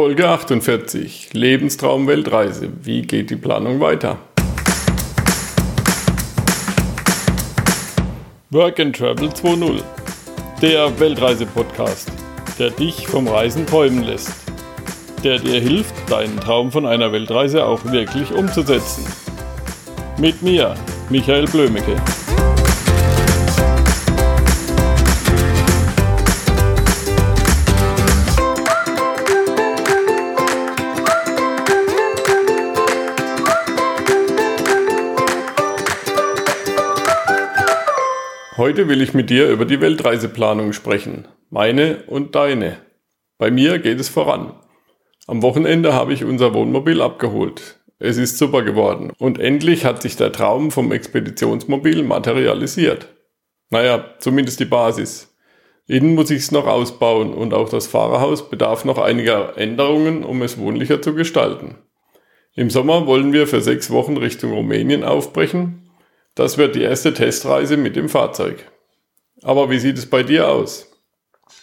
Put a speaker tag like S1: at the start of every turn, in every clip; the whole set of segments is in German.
S1: Folge 48. Lebenstraum Weltreise. Wie geht die Planung weiter? Work and Travel 2.0. Der Weltreise-Podcast, der dich vom Reisen träumen lässt. Der dir hilft, deinen Traum von einer Weltreise auch wirklich umzusetzen. Mit mir, Michael Blömecke. Heute will ich mit dir über die Weltreiseplanung sprechen. Meine und deine. Bei mir geht es voran. Am Wochenende habe ich unser Wohnmobil abgeholt. Es ist super geworden. Und endlich hat sich der Traum vom Expeditionsmobil materialisiert. Naja, zumindest die Basis. Innen muss ich es noch ausbauen und auch das Fahrerhaus bedarf noch einiger Änderungen, um es wohnlicher zu gestalten. Im Sommer wollen wir für sechs Wochen Richtung Rumänien aufbrechen das wird die erste Testreise mit dem Fahrzeug. Aber wie sieht es bei dir aus?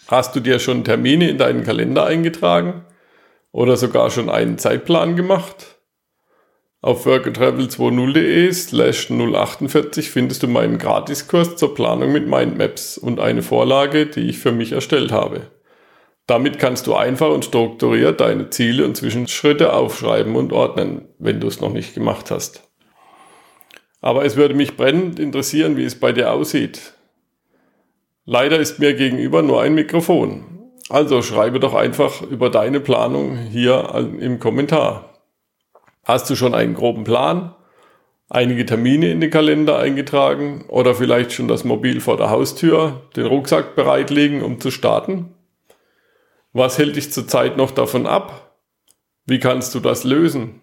S1: Hast du dir schon Termine in deinen Kalender eingetragen? Oder sogar schon einen Zeitplan gemacht? Auf workandtravel20.de slash 048 findest du meinen Gratiskurs zur Planung mit Mindmaps und eine Vorlage, die ich für mich erstellt habe. Damit kannst du einfach und strukturiert deine Ziele und Zwischenschritte aufschreiben und ordnen, wenn du es noch nicht gemacht hast. Aber es würde mich brennend interessieren, wie es bei dir aussieht. Leider ist mir gegenüber nur ein Mikrofon. Also schreibe doch einfach über deine Planung hier im Kommentar. Hast du schon einen groben Plan? Einige Termine in den Kalender eingetragen oder vielleicht schon das Mobil vor der Haustür, den Rucksack bereitlegen, um zu starten? Was hält dich zurzeit noch davon ab? Wie kannst du das lösen?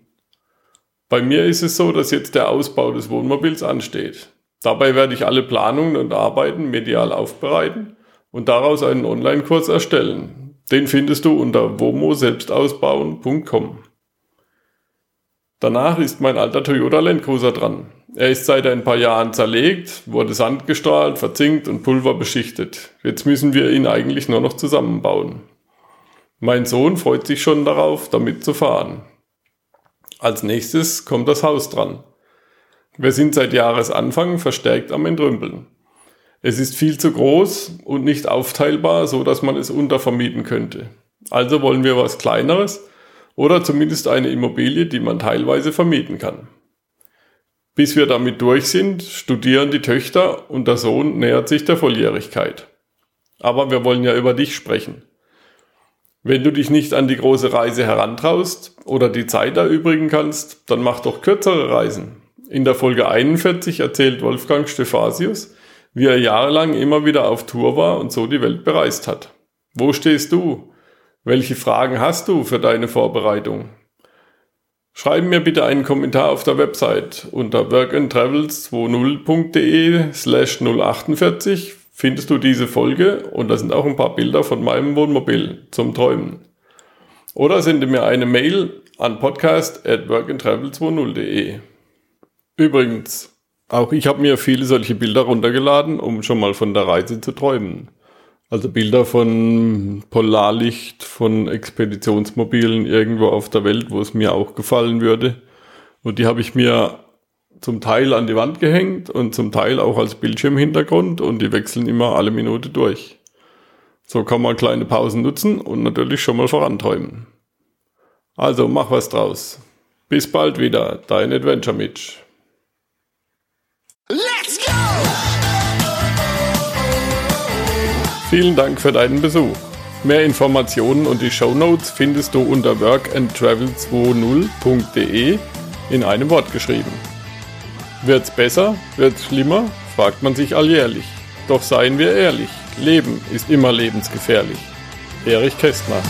S1: Bei mir ist es so, dass jetzt der Ausbau des Wohnmobils ansteht. Dabei werde ich alle Planungen und Arbeiten medial aufbereiten und daraus einen Online-Kurs erstellen. Den findest du unter womo-selbstausbauen.com. Danach ist mein alter Toyota Land Cruiser dran. Er ist seit ein paar Jahren zerlegt, wurde sandgestrahlt, verzinkt und pulverbeschichtet. Jetzt müssen wir ihn eigentlich nur noch zusammenbauen. Mein Sohn freut sich schon darauf, damit zu fahren. Als nächstes kommt das Haus dran. Wir sind seit Jahresanfang verstärkt am Entrümpeln. Es ist viel zu groß und nicht aufteilbar, so dass man es untervermieten könnte. Also wollen wir was Kleineres oder zumindest eine Immobilie, die man teilweise vermieten kann. Bis wir damit durch sind, studieren die Töchter und der Sohn nähert sich der Volljährigkeit. Aber wir wollen ja über dich sprechen. Wenn du dich nicht an die große Reise herantraust oder die Zeit erübrigen kannst, dann mach doch kürzere Reisen. In der Folge 41 erzählt Wolfgang Stephasius, wie er jahrelang immer wieder auf Tour war und so die Welt bereist hat. Wo stehst du? Welche Fragen hast du für deine Vorbereitung? Schreib mir bitte einen Kommentar auf der Website unter workandtravels20.de slash 048 findest du diese Folge und da sind auch ein paar Bilder von meinem Wohnmobil zum Träumen. Oder sende mir eine Mail an podcast at workandtravel20.de. Übrigens, auch ich habe mir viele solche Bilder runtergeladen, um schon mal von der Reise zu träumen. Also Bilder von Polarlicht, von Expeditionsmobilen irgendwo auf der Welt, wo es mir auch gefallen würde. Und die habe ich mir zum Teil an die Wand gehängt und zum Teil auch als Bildschirmhintergrund und die wechseln immer alle Minute durch. So kann man kleine Pausen nutzen und natürlich schon mal voranträumen. Also mach was draus. Bis bald wieder, dein Adventure Mitch. Let's go! Vielen Dank für deinen Besuch. Mehr Informationen und die Show Notes findest du unter workandtravel20.de in einem Wort geschrieben. Wird's besser? Wird's schlimmer? fragt man sich alljährlich. Doch seien wir ehrlich, Leben ist immer lebensgefährlich. Erich Kästner